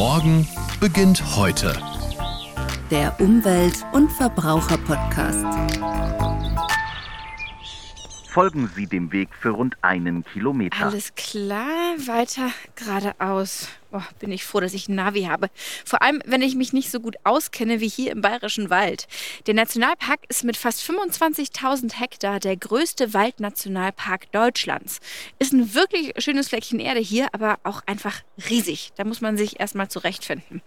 Morgen beginnt heute. Der Umwelt- und Verbraucher-Podcast. Folgen Sie dem Weg für rund einen Kilometer. Alles klar, weiter geradeaus. Oh, bin ich froh, dass ich ein Navi habe. Vor allem, wenn ich mich nicht so gut auskenne wie hier im Bayerischen Wald. Der Nationalpark ist mit fast 25.000 Hektar der größte Waldnationalpark Deutschlands. Ist ein wirklich schönes Fleckchen Erde hier, aber auch einfach riesig. Da muss man sich erstmal zurechtfinden.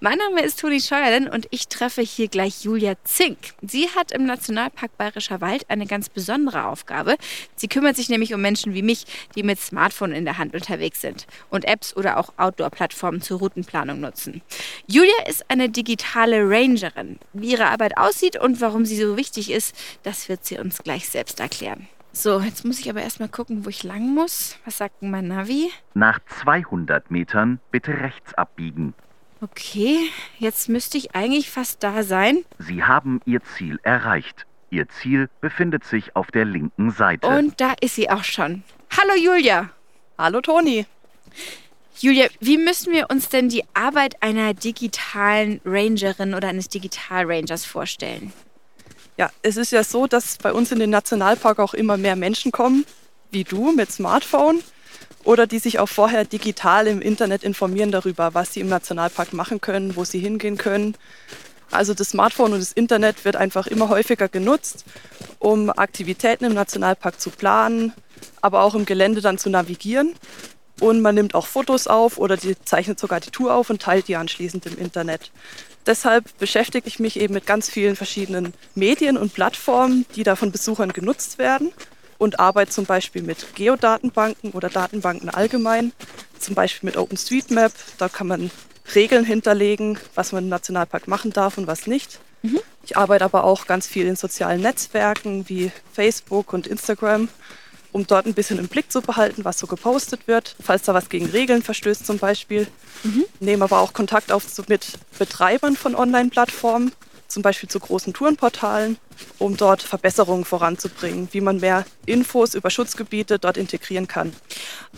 Mein Name ist Toni Scheuerlen und ich treffe hier gleich Julia Zink. Sie hat im Nationalpark Bayerischer Wald eine ganz besondere Aufgabe. Sie kümmert sich nämlich um Menschen wie mich, die mit Smartphone in der Hand unterwegs sind und Apps oder auch Outdoor Outdoor-Plattformen zur Routenplanung nutzen. Julia ist eine digitale Rangerin. Wie ihre Arbeit aussieht und warum sie so wichtig ist, das wird sie uns gleich selbst erklären. So, jetzt muss ich aber erstmal gucken, wo ich lang muss. Was sagt denn mein Navi? Nach 200 Metern bitte rechts abbiegen. Okay, jetzt müsste ich eigentlich fast da sein. Sie haben Ihr Ziel erreicht. Ihr Ziel befindet sich auf der linken Seite. Und da ist sie auch schon. Hallo Julia. Hallo Toni. Julia, wie müssen wir uns denn die Arbeit einer digitalen Rangerin oder eines Digital-Rangers vorstellen? Ja, es ist ja so, dass bei uns in den Nationalpark auch immer mehr Menschen kommen, wie du mit Smartphone, oder die sich auch vorher digital im Internet informieren darüber, was sie im Nationalpark machen können, wo sie hingehen können. Also das Smartphone und das Internet wird einfach immer häufiger genutzt, um Aktivitäten im Nationalpark zu planen, aber auch im Gelände dann zu navigieren. Und man nimmt auch Fotos auf oder die zeichnet sogar die Tour auf und teilt die anschließend im Internet. Deshalb beschäftige ich mich eben mit ganz vielen verschiedenen Medien und Plattformen, die da von Besuchern genutzt werden und arbeite zum Beispiel mit Geodatenbanken oder Datenbanken allgemein, zum Beispiel mit OpenStreetMap. Da kann man Regeln hinterlegen, was man im Nationalpark machen darf und was nicht. Mhm. Ich arbeite aber auch ganz viel in sozialen Netzwerken wie Facebook und Instagram um dort ein bisschen im Blick zu behalten, was so gepostet wird, falls da was gegen Regeln verstößt zum Beispiel. Mhm. Nehmen aber auch Kontakt auf mit Betreibern von Online-Plattformen, zum Beispiel zu großen Tourenportalen, um dort Verbesserungen voranzubringen, wie man mehr Infos über Schutzgebiete dort integrieren kann.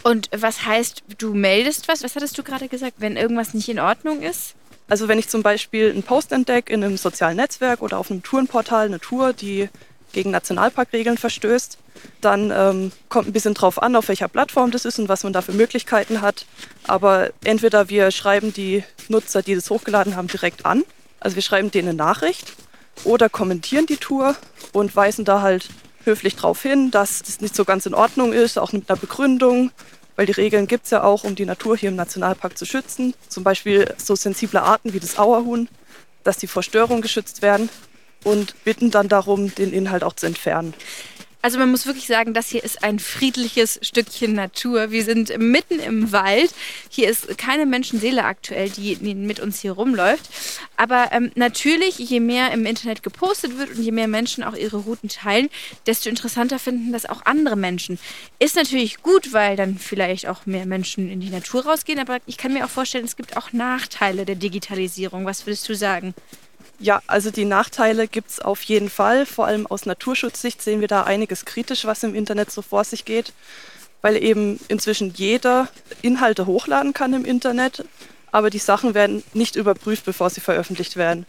Und was heißt, du meldest was? Was hattest du gerade gesagt, wenn irgendwas nicht in Ordnung ist? Also wenn ich zum Beispiel einen Post entdecke in einem sozialen Netzwerk oder auf einem Tourenportal, eine Tour, die gegen Nationalparkregeln verstößt. Dann ähm, kommt ein bisschen drauf an, auf welcher Plattform das ist und was man da für Möglichkeiten hat. Aber entweder wir schreiben die Nutzer, die das hochgeladen haben, direkt an. Also wir schreiben denen eine Nachricht oder kommentieren die Tour und weisen da halt höflich darauf hin, dass das nicht so ganz in Ordnung ist, auch mit einer Begründung, weil die Regeln gibt es ja auch, um die Natur hier im Nationalpark zu schützen. Zum Beispiel so sensible Arten wie das Auerhuhn, dass die vor Störung geschützt werden und bitten dann darum, den Inhalt auch zu entfernen. Also man muss wirklich sagen, das hier ist ein friedliches Stückchen Natur. Wir sind mitten im Wald. Hier ist keine Menschenseele aktuell, die mit uns hier rumläuft. Aber ähm, natürlich, je mehr im Internet gepostet wird und je mehr Menschen auch ihre Routen teilen, desto interessanter finden das auch andere Menschen. Ist natürlich gut, weil dann vielleicht auch mehr Menschen in die Natur rausgehen. Aber ich kann mir auch vorstellen, es gibt auch Nachteile der Digitalisierung. Was würdest du sagen? Ja, also die Nachteile gibt es auf jeden Fall. Vor allem aus Naturschutzsicht sehen wir da einiges kritisch, was im Internet so vor sich geht, weil eben inzwischen jeder Inhalte hochladen kann im Internet, aber die Sachen werden nicht überprüft, bevor sie veröffentlicht werden.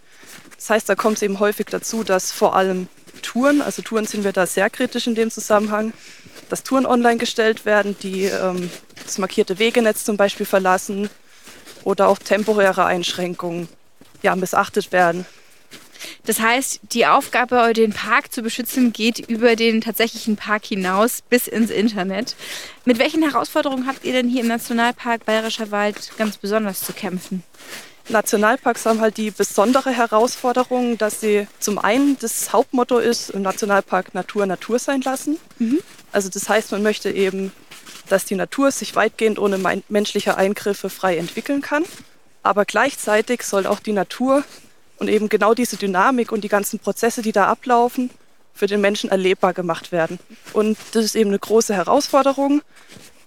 Das heißt, da kommt es eben häufig dazu, dass vor allem Touren, also Touren sind wir da sehr kritisch in dem Zusammenhang, dass Touren online gestellt werden, die ähm, das markierte Wegenetz zum Beispiel verlassen oder auch temporäre Einschränkungen ja, missachtet werden. Das heißt, die Aufgabe, den Park zu beschützen, geht über den tatsächlichen Park hinaus bis ins Internet. Mit welchen Herausforderungen habt ihr denn hier im Nationalpark Bayerischer Wald ganz besonders zu kämpfen? Nationalparks haben halt die besondere Herausforderung, dass sie zum einen das Hauptmotto ist, im Nationalpark Natur Natur sein lassen. Mhm. Also das heißt, man möchte eben, dass die Natur sich weitgehend ohne menschliche Eingriffe frei entwickeln kann. Aber gleichzeitig soll auch die Natur und eben genau diese Dynamik und die ganzen Prozesse, die da ablaufen, für den Menschen erlebbar gemacht werden. Und das ist eben eine große Herausforderung,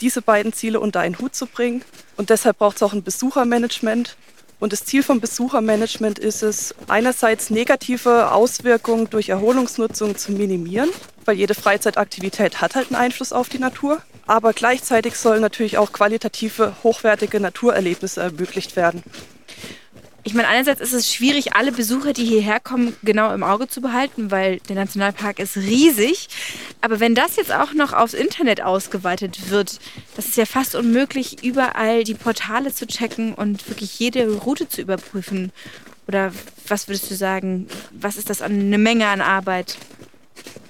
diese beiden Ziele unter einen Hut zu bringen. Und deshalb braucht es auch ein Besuchermanagement, Und das Ziel vom Besuchermanagement ist es, einerseits negative Auswirkungen durch Erholungsnutzung zu minimieren, weil jede Freizeitaktivität hat halt einen Einfluss auf die Natur. Aber gleichzeitig sollen natürlich auch qualitative, hochwertige Naturerlebnisse ermöglicht werden. Ich meine, einerseits ist es schwierig, alle Besucher, die hierher kommen, genau im Auge zu behalten, weil der Nationalpark ist riesig. Aber wenn das jetzt auch noch aufs Internet ausgeweitet wird, das ist ja fast unmöglich, überall die Portale zu checken und wirklich jede Route zu überprüfen. Oder was würdest du sagen? Was ist das an eine Menge an Arbeit?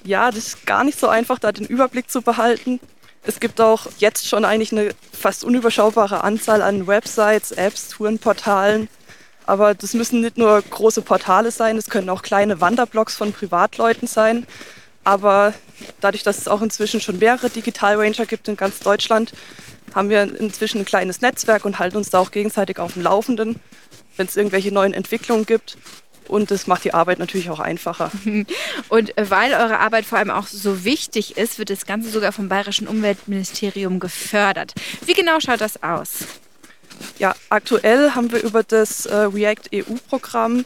Ja, das ist gar nicht so einfach, da den Überblick zu behalten. Es gibt auch jetzt schon eigentlich eine fast unüberschaubare Anzahl an Websites, Apps, Tourenportalen aber das müssen nicht nur große Portale sein, es können auch kleine Wanderblogs von Privatleuten sein. Aber dadurch, dass es auch inzwischen schon mehrere Digital Ranger gibt in ganz Deutschland, haben wir inzwischen ein kleines Netzwerk und halten uns da auch gegenseitig auf dem Laufenden, wenn es irgendwelche neuen Entwicklungen gibt. Und das macht die Arbeit natürlich auch einfacher. Und weil eure Arbeit vor allem auch so wichtig ist, wird das Ganze sogar vom Bayerischen Umweltministerium gefördert. Wie genau schaut das aus? Ja, aktuell haben wir über das äh, React EU-Programm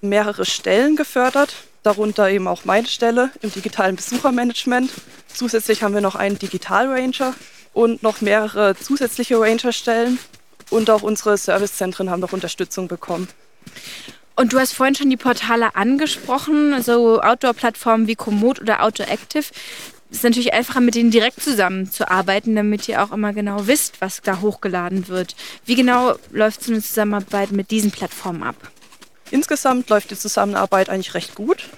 mehrere Stellen gefördert, darunter eben auch meine Stelle im digitalen Besuchermanagement. Zusätzlich haben wir noch einen Digital Ranger und noch mehrere zusätzliche Ranger-Stellen. Und auch unsere Servicezentren haben noch Unterstützung bekommen. Und du hast vorhin schon die Portale angesprochen, so Outdoor-Plattformen wie Komoot oder Outdoor Active ist natürlich einfacher, mit denen direkt zusammenzuarbeiten, damit ihr auch immer genau wisst, was da hochgeladen wird. Wie genau läuft so eine Zusammenarbeit mit diesen Plattformen ab? Insgesamt läuft die Zusammenarbeit eigentlich recht gut.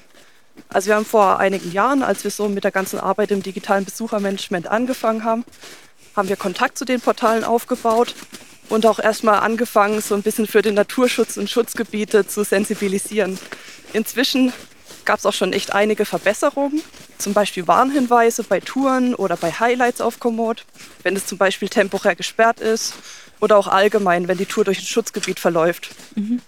Also wir haben vor einigen Jahren, als wir so mit der ganzen Arbeit im digitalen Besuchermanagement angefangen haben, haben wir Kontakt zu den Portalen aufgebaut und auch erstmal angefangen, so ein bisschen für den Naturschutz und Schutzgebiete zu sensibilisieren. Inzwischen gab es auch schon echt einige Verbesserungen. Zum Beispiel Warnhinweise bei Touren oder bei Highlights auf Komoot, wenn es zum Beispiel temporär gesperrt ist oder auch allgemein, wenn die Tour durch ein Schutzgebiet verläuft. Mhm.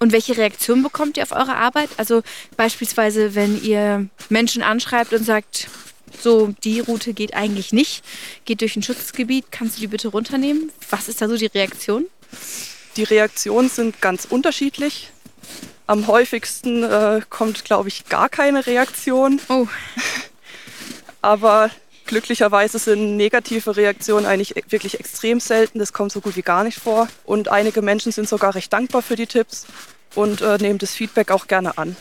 Und welche Reaktion bekommt ihr auf eure Arbeit? Also beispielsweise, wenn ihr Menschen anschreibt und sagt, so, die Route geht eigentlich nicht, geht durch ein Schutzgebiet, kannst du die bitte runternehmen? Was ist da so die Reaktion? Die Reaktionen sind ganz unterschiedlich. Am häufigsten äh, kommt, glaube ich, gar keine Reaktion. Oh. Aber glücklicherweise sind negative Reaktionen eigentlich e-, wirklich extrem selten. Das kommt so gut wie gar nicht vor. Und einige Menschen sind sogar recht dankbar für die Tipps und äh, nehmen das Feedback auch gerne an.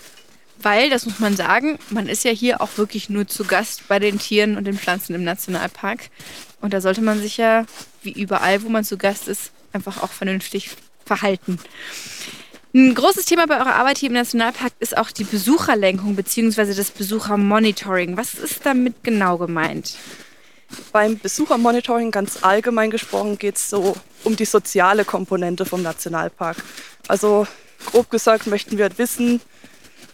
Weil, das muss man sagen, man ist ja hier auch wirklich nur zu Gast bei den Tieren und den Pflanzen im Nationalpark. Und da sollte man sich ja, wie überall, wo man zu Gast ist, einfach auch vernünftig verhalten. Ein großes Thema bei eurer Arbeit hier im Nationalpark ist auch die Besucherlenkung bzw. das Besuchermonitoring. Was ist damit genau gemeint? Beim Besuchermonitoring ganz allgemein gesprochen geht es so um die soziale Komponente vom Nationalpark. Also grob gesagt möchten wir wissen,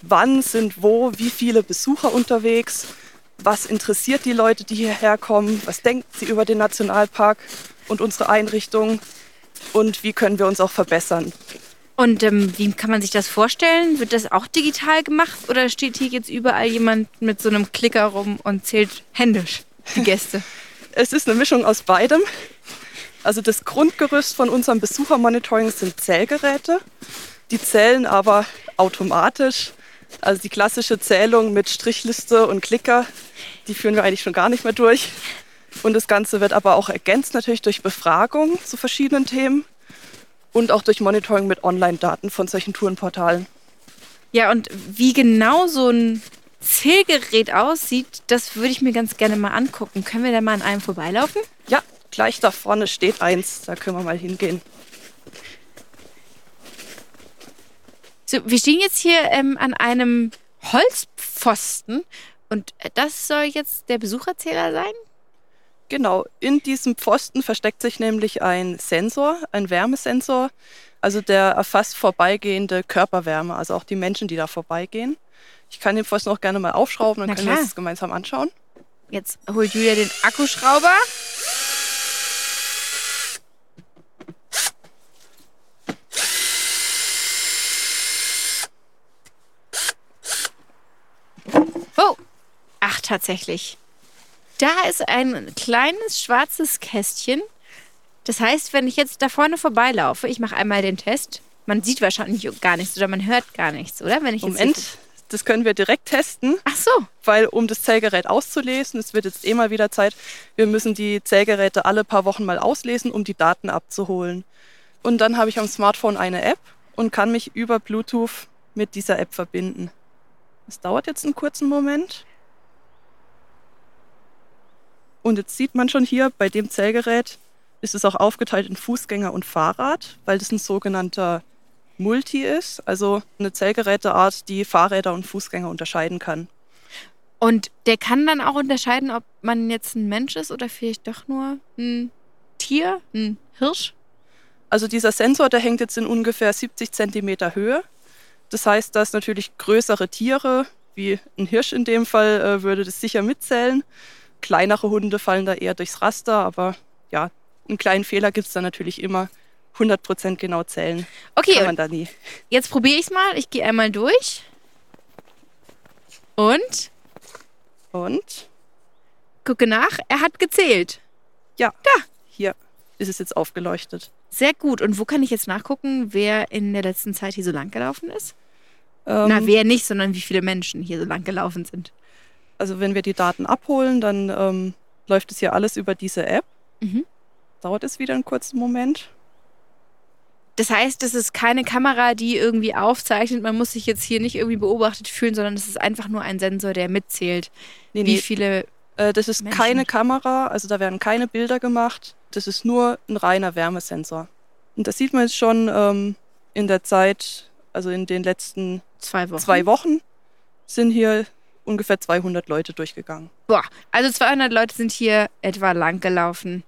wann sind wo, wie viele Besucher unterwegs, was interessiert die Leute, die hierher kommen, was denken sie über den Nationalpark und unsere Einrichtung und wie können wir uns auch verbessern. Und ähm, wie kann man sich das vorstellen? Wird das auch digital gemacht oder steht hier jetzt überall jemand mit so einem Klicker rum und zählt händisch die Gäste? es ist eine Mischung aus beidem. Also das Grundgerüst von unserem Besuchermonitoring sind Zählgeräte. Die zählen aber automatisch. Also die klassische Zählung mit Strichliste und Klicker, die führen wir eigentlich schon gar nicht mehr durch. Und das Ganze wird aber auch ergänzt natürlich durch Befragung zu verschiedenen Themen und auch durch Monitoring mit Online-Daten von solchen Tourenportalen. Ja, und wie genau so ein Zählgerät aussieht, das würde ich mir ganz gerne mal angucken. Können wir da mal an einem vorbeilaufen? Ja, gleich da vorne steht eins. Da können wir mal hingehen. So, wir stehen jetzt hier ähm, an einem Holzpfosten und das soll jetzt der Besucherzähler sein? Genau, in diesem Pfosten versteckt sich nämlich ein Sensor, ein Wärmesensor, also der erfasst vorbeigehende Körperwärme, also auch die Menschen, die da vorbeigehen. Ich kann den Pfosten auch gerne mal aufschrauben, dann Na können klar. wir es gemeinsam anschauen. Jetzt holt Julia den Akkuschrauber. Oh, ach tatsächlich. Da ist ein kleines schwarzes Kästchen. Das heißt, wenn ich jetzt da vorne vorbeilaufe, ich mache einmal den Test, man sieht wahrscheinlich gar nichts oder man hört gar nichts, oder? Wenn ich jetzt Moment, das können wir direkt testen. Ach so. Weil um das Zählgerät auszulesen, es wird jetzt eh mal wieder Zeit, wir müssen die Zählgeräte alle paar Wochen mal auslesen, um die Daten abzuholen. Und dann habe ich am Smartphone eine App und kann mich über Bluetooth mit dieser App verbinden. Es dauert jetzt einen kurzen Moment. Und jetzt sieht man schon hier bei dem Zählgerät, ist es auch aufgeteilt in Fußgänger und Fahrrad, weil das ein sogenannter Multi ist, also eine Zählgeräteart, die Fahrräder und Fußgänger unterscheiden kann. Und der kann dann auch unterscheiden, ob man jetzt ein Mensch ist oder vielleicht doch nur ein Tier, ein Hirsch? Also dieser Sensor, der hängt jetzt in ungefähr 70 Zentimeter Höhe. Das heißt, dass natürlich größere Tiere, wie ein Hirsch in dem Fall, äh, würde das sicher mitzählen. Kleinere Hunde fallen da eher durchs Raster, aber ja, einen kleinen Fehler gibt es da natürlich immer. 100% genau zählen Okay, kann man da nie. jetzt probiere ich es mal. Ich gehe einmal durch. Und Und gucke nach. Er hat gezählt. ja, da, hier ist es jetzt aufgeleuchtet. Sehr gut. Und wo kann ich jetzt nachgucken, wer in der letzten Zeit hier so lang gelaufen ist? Ähm, Na, wer nicht, sondern wie viele Menschen hier so lang gelaufen sind. Also wenn wir die Daten abholen, dann ähm, läuft es hier alles über diese App. Mhm. Dauert es wieder einen kurzen Moment. Das heißt, das ist keine Kamera, die irgendwie aufzeichnet. Man muss sich jetzt hier nicht irgendwie beobachtet fühlen, sondern es ist einfach nur ein Sensor, der mitzählt, Nee, wie nee, viele. äh, das ist Menschen. keine Kamera, also da werden keine Bilder gemacht. Das ist nur ein reiner Wärmesensor. Und das sieht man jetzt schon ähm, in der Zeit, also in den letzten Zwei Wochen. zwei Wochen sind hier ungefähr 200 Leute durchgegangen. Boah, also 200 Leute sind hier etwa lang gelaufen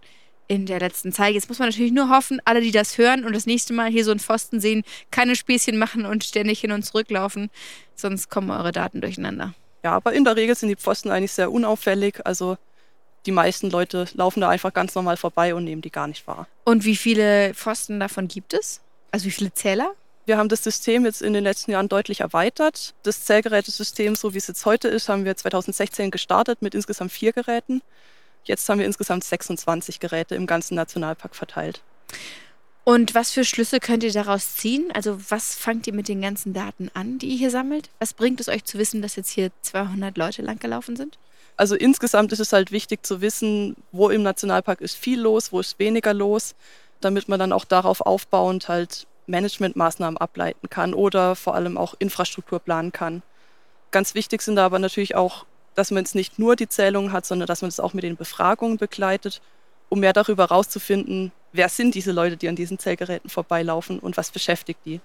in der letzten Zeit. Jetzt muss man natürlich nur hoffen, alle, die das hören und das nächste Mal hier so einen Pfosten sehen, keine Späßchen machen und ständig hin und zurück laufen, sonst kommen eure Daten durcheinander. Ja, aber in der Regel sind die Pfosten eigentlich sehr unauffällig. Also die meisten Leute laufen da einfach ganz normal vorbei und nehmen die gar nicht wahr. Und wie viele Pfosten davon gibt es? Also wie viele Zähler? Wir haben das System jetzt in den letzten Jahren deutlich erweitert. Das Zählgerätesystem, so wie es jetzt heute ist, haben wir 2016 gestartet mit insgesamt vier Geräten. Jetzt haben wir insgesamt 26 Geräte im ganzen Nationalpark verteilt. Und was für Schlüsse könnt ihr daraus ziehen? Also was fangt ihr mit den ganzen Daten an, die ihr hier sammelt? Was bringt es euch zu wissen, dass jetzt hier 200 Leute lang gelaufen sind? Also insgesamt ist es halt wichtig zu wissen, wo im Nationalpark ist viel los, wo ist weniger los, damit man dann auch darauf aufbauend halt Managementmaßnahmen ableiten kann oder vor allem auch Infrastruktur planen kann. Ganz wichtig sind da aber natürlich auch, dass man jetzt nicht nur die Zählungen hat, sondern dass man es auch mit den Befragungen begleitet, um mehr darüber herauszufinden, wer sind diese Leute, die an diesen Zählgeräten vorbeilaufen und was beschäftigt die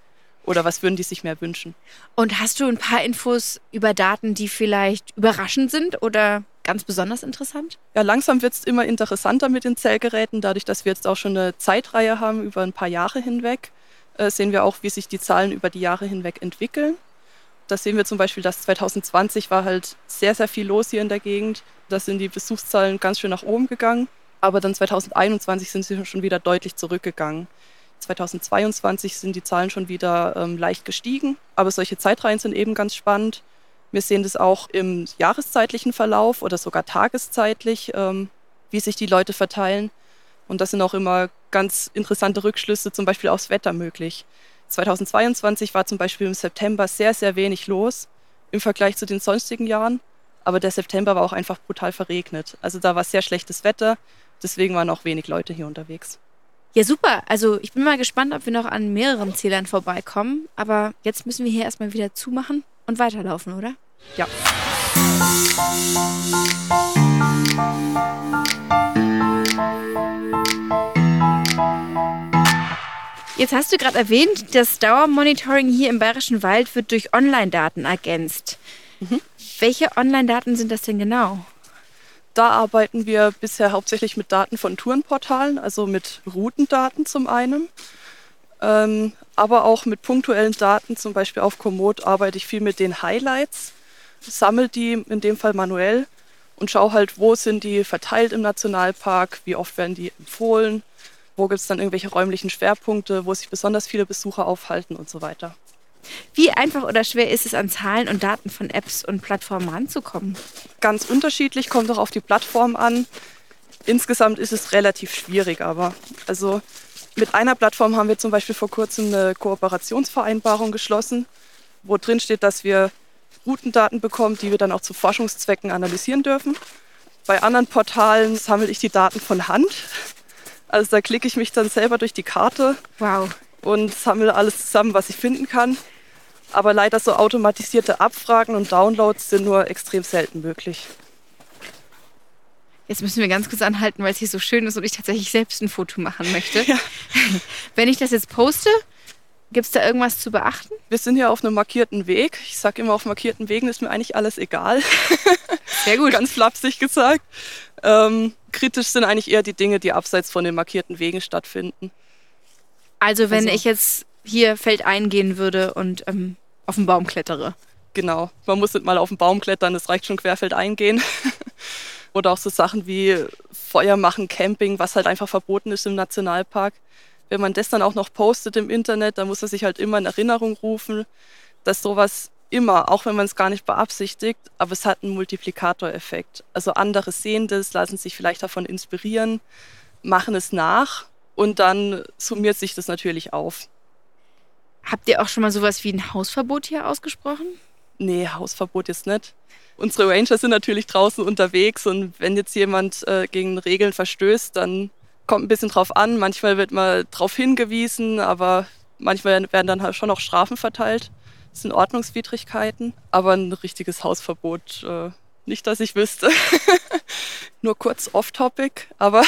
oder was würden die sich mehr wünschen. Und hast du ein paar Infos über Daten, die vielleicht überraschend sind oder ganz besonders interessant? Ja, langsam wird es immer interessanter mit den Zählgeräten. Dadurch, dass wir jetzt auch schon eine Zeitreihe haben über ein paar Jahre hinweg, sehen wir auch, wie sich die Zahlen über die Jahre hinweg entwickeln. Da sehen wir zum Beispiel, dass 2020 war halt sehr, sehr viel los hier in der Gegend. Da sind die Besuchszahlen ganz schön nach oben gegangen. Aber dann 2021 sind sie schon wieder deutlich zurückgegangen. 2022 sind die Zahlen schon wieder ähm, leicht gestiegen. Aber solche Zeitreihen sind eben ganz spannend. Wir sehen das auch im jahreszeitlichen Verlauf oder sogar tageszeitlich, ähm, wie sich die Leute verteilen. Und das sind auch immer ganz interessante Rückschlüsse, zum Beispiel aufs Wetter möglich. 2022 war zum Beispiel im September sehr, sehr wenig los im Vergleich zu den sonstigen Jahren. Aber der September war auch einfach brutal verregnet. Also da war sehr schlechtes Wetter. Deswegen waren auch wenig Leute hier unterwegs. Ja, super. Also ich bin mal gespannt, ob wir noch an mehreren Zählern vorbeikommen. Aber jetzt müssen wir hier erstmal wieder zumachen und weiterlaufen, oder? Ja. Jetzt hast du gerade erwähnt, das Dauermonitoring hier im Bayerischen Wald wird durch Online-Daten ergänzt. Welche Online-Daten sind das denn genau? Da arbeiten wir bisher hauptsächlich mit Daten von Tourenportalen, also mit Routendaten zum einen, ähm, aber auch mit punktuellen Daten. Zum Beispiel auf Komoot arbeite ich viel mit den Highlights, sammle die in dem Fall manuell und schaue halt, wo sind die verteilt im Nationalpark, wie oft werden die empfohlen, wo gibt es dann irgendwelche räumlichen Schwerpunkte, wo sich besonders viele Besucher aufhalten und so weiter. Wie einfach oder schwer ist es, an Zahlen und Daten von Apps und Plattformen ranzukommen? ganz unterschiedlich, kommt auch auf die Plattform an. Insgesamt ist es relativ schwierig, aber also mit einer Plattform haben wir zum Beispiel vor kurzem eine Kooperationsvereinbarung geschlossen, wo drin steht, dass wir Routendaten bekommen, die wir dann auch zu Forschungszwecken analysieren dürfen. Bei anderen Portalen sammle ich die Daten von Hand. Also da klicke ich mich dann selber durch die Karte Wow. und sammle alles zusammen, was ich finden kann. Aber leider so automatisierte Abfragen und Downloads sind nur extrem selten möglich. Jetzt müssen wir ganz kurz anhalten, weil es hier so schön ist und ich tatsächlich selbst ein Foto machen möchte. Ja. Wenn ich das jetzt poste, gibt es da irgendwas zu beachten? Wir sind hier auf einem markierten Weg. Ich sage immer, auf markierten Wegen ist mir eigentlich alles egal. Sehr gut. Ganz flapsig gesagt. Ähm, kritisch sind eigentlich eher die Dinge, die abseits von den markierten Wegen stattfinden. Also wenn Also- ich jetzt hier Feld eingehen würde und ähm, auf den Baum klettere. Genau. Man muss nicht mal auf den Baum klettern, es reicht schon querfeld eingehen. Oder auch so Sachen wie Feuer machen, Camping, was halt einfach verboten ist im Nationalpark. Wenn man das dann auch noch postet im Internet, dann muss man sich halt immer in Erinnerung rufen, dass sowas immer, auch wenn man es gar nicht beabsichtigt, aber es hat einen Multiplikatoreffekt. Also andere sehen das, lassen sich vielleicht davon inspirieren, machen es nach und dann summiert sich das natürlich auf. Habt ihr auch schon mal sowas wie ein Hausverbot hier ausgesprochen? Nee, Hausverbot jetzt nicht. Unsere Ranger sind natürlich draußen unterwegs und wenn jetzt jemand äh, gegen Regeln verstößt, dann kommt ein bisschen drauf an. Manchmal wird mal drauf hingewiesen, aber manchmal werden dann halt schon auch Strafen verteilt. Das sind Ordnungswidrigkeiten, aber ein richtiges Hausverbot äh, nicht, dass ich wüsste. Nur kurz off-topic, aber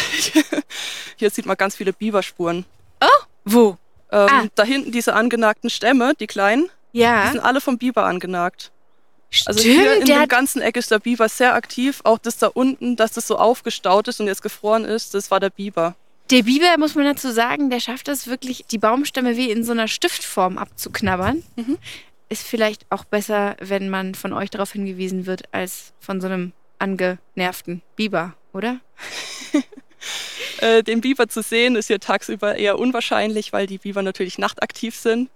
hier sieht man ganz viele Biberspuren. Wo? Ähm, Ah. Da hinten diese angenagten Stämme, die kleinen, die Ja. sind alle vom Biber angenagt. Also Stimmt, hier in der dem ganzen Eck ist der Biber sehr aktiv. Auch das da unten, dass das so aufgestaut ist und jetzt gefroren ist, das war der Biber. der Biber, muss man dazu sagen, der schafft es wirklich, die Baumstämme wie in so einer Stiftform abzuknabbern. Mhm. Ist vielleicht auch besser, wenn man von euch darauf hingewiesen wird, als von so einem angenervten Biber, oder? Äh, den Biber zu sehen ist hier tagsüber eher unwahrscheinlich, weil die Biber natürlich nachtaktiv sind.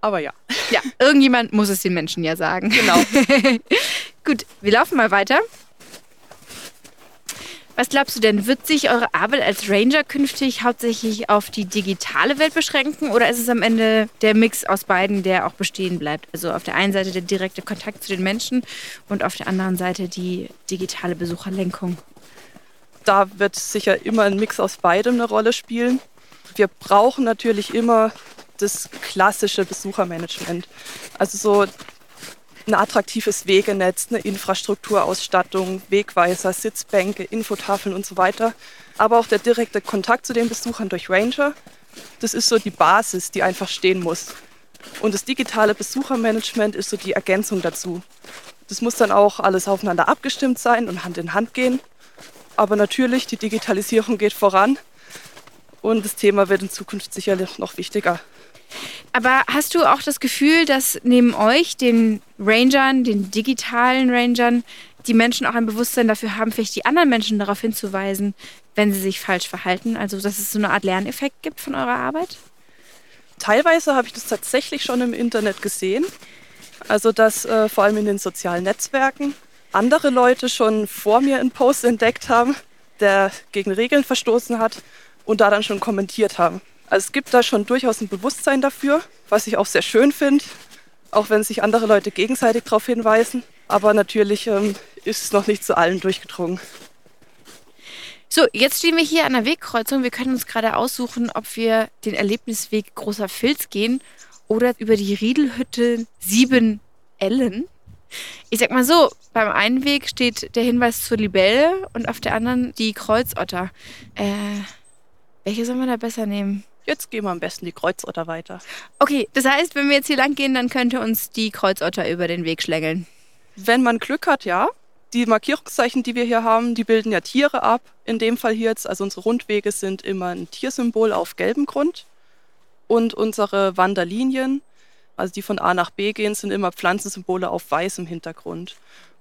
Aber ja, Ja, irgendjemand muss es den Menschen ja sagen. genau. Gut, wir laufen mal weiter. Was glaubst du denn, wird sich eure Arbeit als Ranger künftig hauptsächlich auf die digitale Welt beschränken oder ist es am Ende der Mix aus beiden, der auch bestehen bleibt? Also auf der einen Seite der direkte Kontakt zu den Menschen und auf der anderen Seite die digitale Besucherlenkung. da wird sicher immer ein Mix aus beidem eine Rolle spielen. Wir brauchen natürlich immer das klassische Besuchermanagement. Also so ein attraktives Wegenetz, eine Infrastrukturausstattung, Wegweiser, Sitzbänke, Infotafeln und so weiter. Aber auch der direkte Kontakt zu den Besuchern durch Ranger, das ist so die Basis, die einfach stehen muss. Und das digitale Besuchermanagement ist so die Ergänzung dazu. Das muss dann auch alles aufeinander abgestimmt sein und Hand in Hand gehen. Aber natürlich, die Digitalisierung geht voran und das Thema wird in Zukunft sicherlich noch wichtiger. Aber hast du auch das Gefühl, dass neben euch, den Rangern, den digitalen Rangern, die Menschen auch ein Bewusstsein dafür haben, vielleicht die anderen Menschen darauf hinzuweisen, wenn sie sich falsch verhalten? Also, dass es so eine Art Lerneffekt gibt von eurer Arbeit? Teilweise habe ich das tatsächlich schon im Internet gesehen. Also dass äh, vor allem in den sozialen Netzwerken andere Leute schon vor mir einen Post entdeckt haben, der gegen Regeln verstoßen hat und da dann schon kommentiert haben. Also es gibt da schon durchaus ein Bewusstsein dafür, was ich auch sehr schön finde, auch wenn sich andere Leute gegenseitig darauf hinweisen. Aber natürlich ähm, ist es noch nicht zu allen durchgedrungen. So, jetzt stehen wir hier an der Wegkreuzung. Wir können uns gerade aussuchen, ob wir den Erlebnisweg Großer Filz gehen oder über die Riedelhütte 7 Ellen. Ich sag mal so, beim einen Weg steht der Hinweis zur Libelle und auf der anderen die Kreuzotter. Äh, welche sollen wir da besser nehmen? Jetzt gehen wir am besten die Kreuzotter weiter. Okay, das heißt, wenn wir jetzt hier lang gehen, dann könnte uns die Kreuzotter über den Weg schlängeln. Wenn man Glück hat, ja. Die Markierungszeichen, die wir hier haben, die bilden ja Tiere ab. In dem Fall hier jetzt, also unsere Rundwege sind immer ein Tiersymbol auf gelbem Grund. Und unsere Wanderlinien, also die von A nach B gehen, sind immer Pflanzensymbole auf weißem Hintergrund.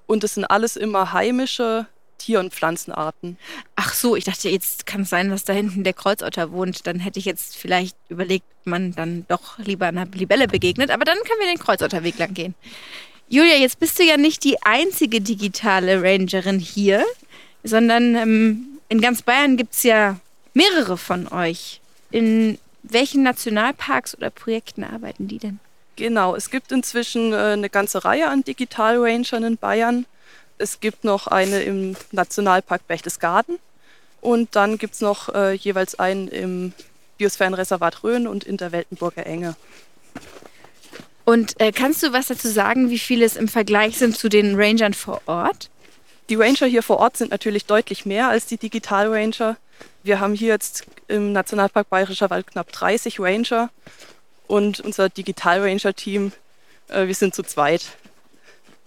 Und es sind alles immer heimische Tier- und Pflanzenarten. Ach so, ich dachte, jetzt kann es sein, dass da hinten der Kreuzotter wohnt. Dann hätte ich jetzt vielleicht überlegt, man dann doch lieber einer Libelle begegnet. Aber dann können wir den Kreuzotterweg lang gehen. Julia, jetzt bist du ja nicht die einzige digitale Rangerin hier, sondern ähm, In ganz Bayern gibt es ja mehrere von euch. In welchen Nationalparks oder Projekten arbeiten die denn? Genau, es gibt inzwischen äh, eine ganze Reihe an Digital Rangern in Bayern. Es gibt noch eine im Nationalpark Berchtesgaden und dann gibt es noch äh, jeweils einen im Biosphärenreservat Rhön und in der Weltenburger Enge. Und äh, kannst du was dazu sagen, wie viele es im Vergleich sind zu den Rangern vor Ort? Die Ranger hier vor Ort sind natürlich deutlich mehr als die Digital Ranger. Wir haben hier jetzt im Nationalpark Bayerischer Wald knapp 30 Ranger und unser Digital Ranger Team, äh, wir sind zu zweit.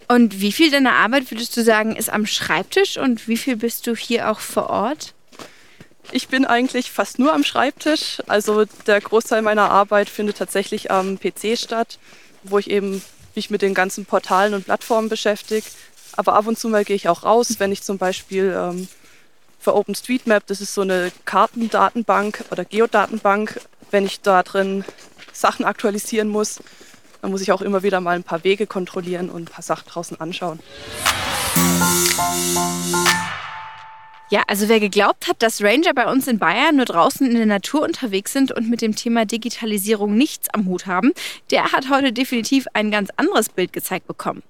Und wie viel deiner Arbeit würdest du sagen, ist am Schreibtisch und wie viel bist du hier auch vor Ort? Ich bin eigentlich fast nur am Schreibtisch. Also der Großteil meiner Arbeit findet tatsächlich am PC statt, wo ich eben mich mit den ganzen Portalen und Plattformen beschäftige. Aber ab und zu mal gehe ich auch raus, wenn ich zum Beispiel ähm, für OpenStreetMap, das ist so eine Kartendatenbank oder Geodatenbank, wenn ich da drin Sachen aktualisieren muss, dann muss ich auch immer wieder mal ein paar Wege kontrollieren und ein paar Sachen draußen anschauen. Ja, also wer geglaubt hat, dass Ranger bei uns in Bayern nur draußen in der Natur unterwegs sind und mit dem Thema Digitalisierung nichts am Hut haben, der hat heute definitiv ein ganz anderes Bild gezeigt bekommen.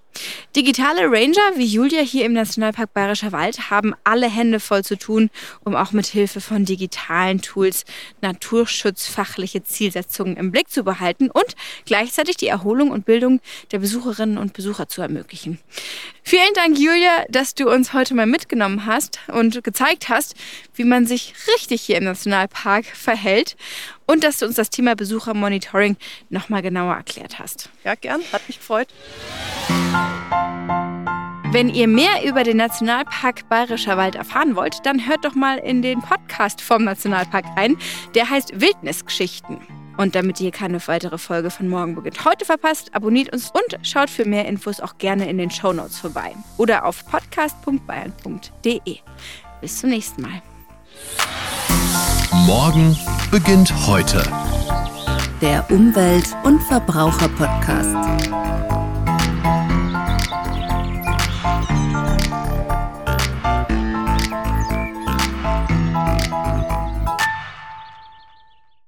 Digitale Ranger wie Julia hier im Nationalpark Bayerischer Wald haben alle Hände voll zu tun, um auch mit Hilfe von digitalen Tools naturschutzfachliche Zielsetzungen im Blick zu behalten und gleichzeitig die Erholung und Bildung der Besucherinnen und Besucher zu ermöglichen. Vielen Dank, Julia, dass du uns heute mal mitgenommen hast und gezeigt hast, wie man sich richtig hier im Nationalpark verhält und dass du uns das Thema Besuchermonitoring nochmal genauer erklärt hast. Ja, gern, hat mich gefreut. Wenn ihr mehr über den Nationalpark Bayerischer Wald erfahren wollt, dann hört doch mal in den Podcast vom Nationalpark rein. Der heißt Wildnisgeschichten. Und damit ihr keine weitere Folge von Morgen beginnt heute verpasst, abonniert uns und schaut für mehr Infos auch gerne in den Show Notes vorbei oder auf podcast.bayern.de. Bis zum nächsten Mal. Morgen beginnt heute. Der Umwelt- und Verbraucher-Podcast.